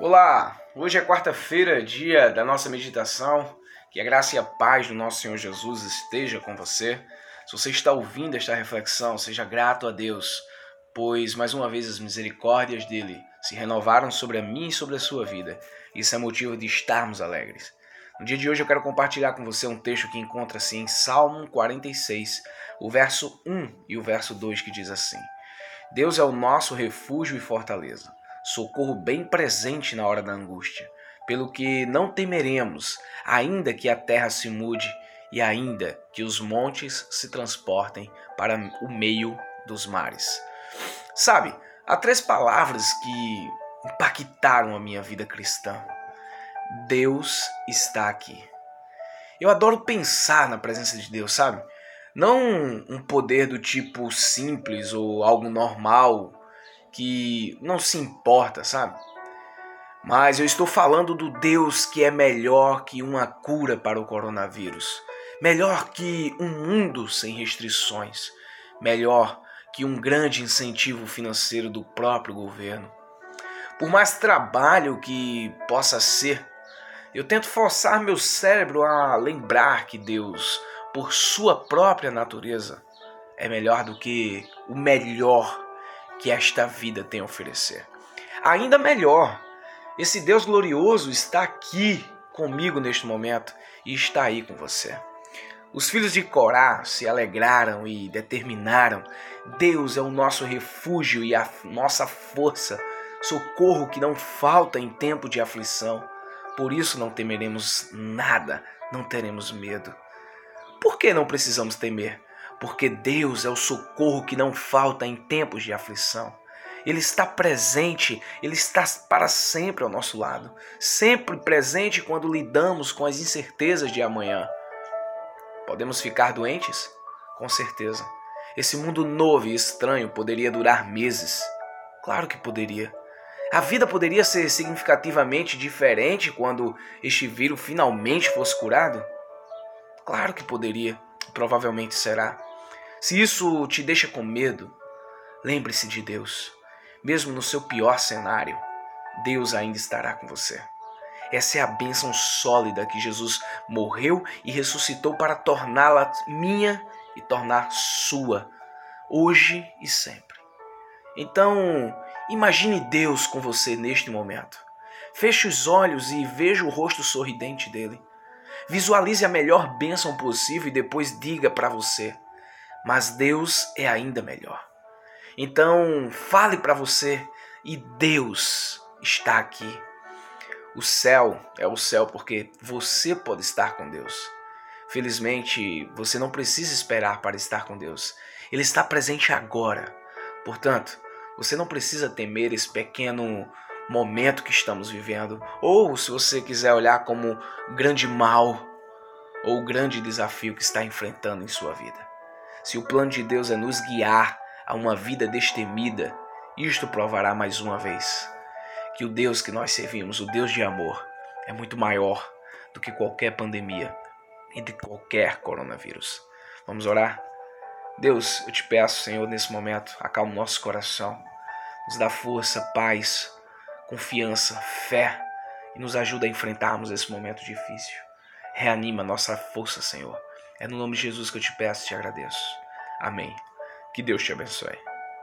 Olá, hoje é quarta-feira, dia da nossa meditação. Que a graça e a paz do nosso Senhor Jesus esteja com você. Se você está ouvindo esta reflexão, seja grato a Deus, pois mais uma vez as misericórdias dele se renovaram sobre a mim e sobre a sua vida. Isso é motivo de estarmos alegres. No dia de hoje eu quero compartilhar com você um texto que encontra-se em Salmo 46, o verso 1 e o verso 2 que diz assim: Deus é o nosso refúgio e fortaleza socorro bem presente na hora da angústia, pelo que não temeremos, ainda que a terra se mude e ainda que os montes se transportem para o meio dos mares. Sabe, há três palavras que impactaram a minha vida cristã. Deus está aqui. Eu adoro pensar na presença de Deus, sabe? Não um poder do tipo simples ou algo normal que não se importa, sabe? Mas eu estou falando do Deus que é melhor que uma cura para o coronavírus, melhor que um mundo sem restrições, melhor que um grande incentivo financeiro do próprio governo. Por mais trabalho que possa ser, eu tento forçar meu cérebro a lembrar que Deus, por sua própria natureza, é melhor do que o melhor que esta vida tem a oferecer. Ainda melhor, esse Deus glorioso está aqui comigo neste momento e está aí com você. Os filhos de Corá se alegraram e determinaram: Deus é o nosso refúgio e a nossa força, socorro que não falta em tempo de aflição. Por isso não temeremos nada, não teremos medo. Por que não precisamos temer? Porque Deus é o socorro que não falta em tempos de aflição. Ele está presente, ele está para sempre ao nosso lado, sempre presente quando lidamos com as incertezas de amanhã. Podemos ficar doentes? Com certeza. Esse mundo novo e estranho poderia durar meses. Claro que poderia. A vida poderia ser significativamente diferente quando este vírus finalmente fosse curado? Claro que poderia, provavelmente será. Se isso te deixa com medo, lembre-se de Deus. Mesmo no seu pior cenário, Deus ainda estará com você. Essa é a bênção sólida que Jesus morreu e ressuscitou para torná-la minha e tornar sua, hoje e sempre. Então, imagine Deus com você neste momento. Feche os olhos e veja o rosto sorridente dele. Visualize a melhor bênção possível e depois diga para você: mas Deus é ainda melhor. Então, fale para você e Deus está aqui. O céu é o céu porque você pode estar com Deus. Felizmente, você não precisa esperar para estar com Deus. Ele está presente agora. Portanto, você não precisa temer esse pequeno momento que estamos vivendo, ou se você quiser olhar como grande mal ou grande desafio que está enfrentando em sua vida. Se o plano de Deus é nos guiar a uma vida destemida, isto provará mais uma vez que o Deus que nós servimos, o Deus de amor, é muito maior do que qualquer pandemia e de qualquer coronavírus. Vamos orar? Deus, eu te peço, Senhor, nesse momento, acalma o nosso coração, nos dá força, paz, confiança, fé e nos ajuda a enfrentarmos esse momento difícil. Reanima nossa força, Senhor é no nome de Jesus que eu te peço e te agradeço. Amém. Que Deus te abençoe.